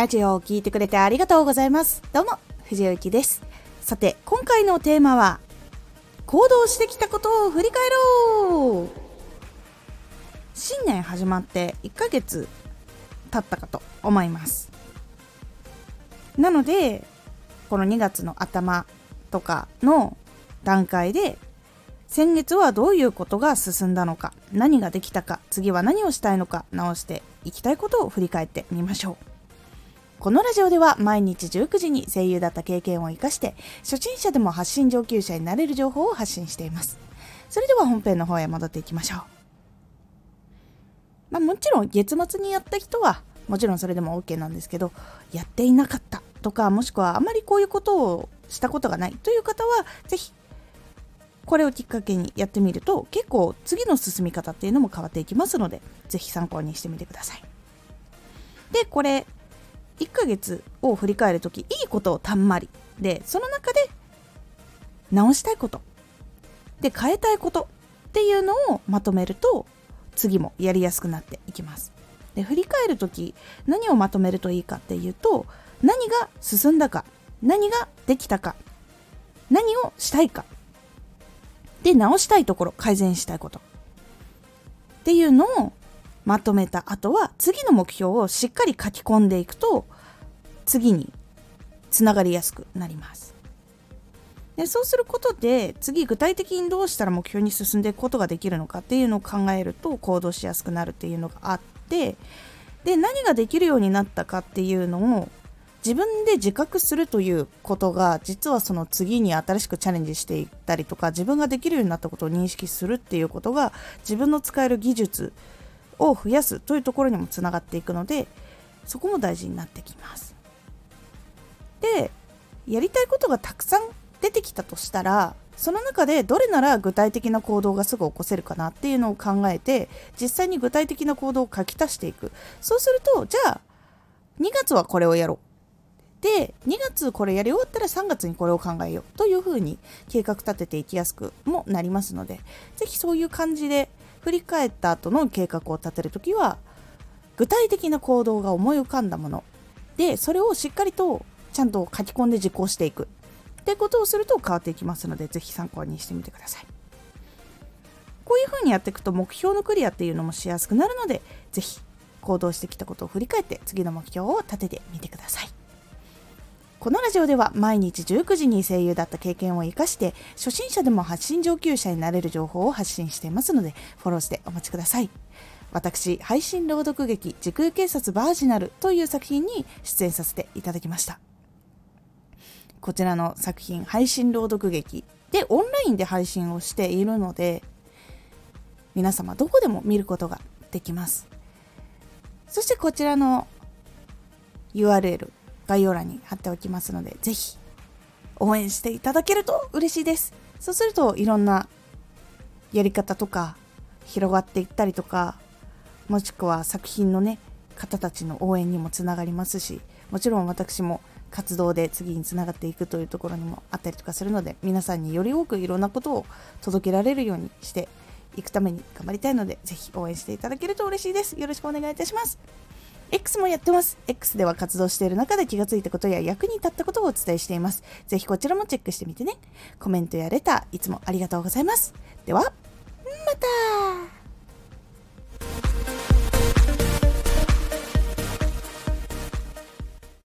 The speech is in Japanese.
ラジオを聴いてくれてありがとうございます。どうも、藤幸です。さて、今回のテーマは、行動してきたことを振り返ろう新年始まって1ヶ月経ったかと思います。なので、この2月の頭とかの段階で先月はどういうことが進んだのか何ができたか次は何をしたいのか直していきたいことを振り返ってみましょうこのラジオでは毎日19時に声優だった経験を生かして初心者でも発信上級者になれる情報を発信しています。それでは本編の方へ戻っていきましょう。まあもちろん月末にやった人はもちろんそれでも OK なんですけどやっていなかったとかもしくはあまりこういうことをしたことがないという方は是非これをきっかけにやってみると結構次の進み方っていうのも変わっていきますので是非参考にしてみてください。でこれ1ヶ月を振り返る時いいことをたんまり。でその中で直したいこと。で変えたいことっていうのをまとめると次もやりやすくなっていきます。で振り返る時何をまとめるといいかっていうと何が進んだか何ができたか何をしたいか。で直したいところ改善したいこと。っていうのをまとめた後は次の目標をしっかり書き込んでいくと次につながりやすくなります。でそうすることで次具体的にどうしたら目標に進んでいくことができるのかっていうのを考えると行動しやすくなるっていうのがあってで何ができるようになったかっていうのを自分で自覚するということが実はその次に新しくチャレンジしていったりとか自分ができるようになったことを認識するっていうことが自分の使える技術を増やすというところにもつながっていくのでそこも大事になってきます。でやりたいことがたくさん出てきたとしたらその中でどれなら具体的な行動がすぐ起こせるかなっていうのを考えて実際に具体的な行動を書き足していくそうするとじゃあ2月はこれをやろうで2月これやり終わったら3月にこれを考えようというふうに計画立てていきやすくもなりますので是非そういう感じで振り返った後の計画を立てるときは具体的な行動が思い浮かんだもの。でそれをしっかりとちゃんと書き込んで実行していく。ってことをすると変わっていきますので是非参考にしてみてください。こういうふうにやっていくと目標のクリアっていうのもしやすくなるので是非行動してきたことを振り返って次の目標を立ててみてください。このラジオでは毎日19時に声優だった経験を生かして初心者でも発信上級者になれる情報を発信していますのでフォローしてお待ちください。私配信朗読劇時空警察バージナルという作品に出演させていただきました。こちらの作品配信朗読劇でオンラインで配信をしているので皆様どこでも見ることができます。そしてこちらの URL 概要欄に貼っておきますので、ぜひ応援していただけると嬉しいです。そうするといろんなやり方とか広がっていったりとか、もしくは作品のね、方たちの応援にもつながりますし、もちろん私も活動で次につながっていくというところにもあったりとかするので、皆さんにより多くいろんなことを届けられるようにしていくために頑張りたいので、ぜひ応援していただけると嬉しいです。よろしくお願いいたします。X もやってます。X では活動している中で気がついたことや役に立ったことをお伝えしています。ぜひこちらもチェックしてみてね。コメントやレター、いつもありがとうございます。では、また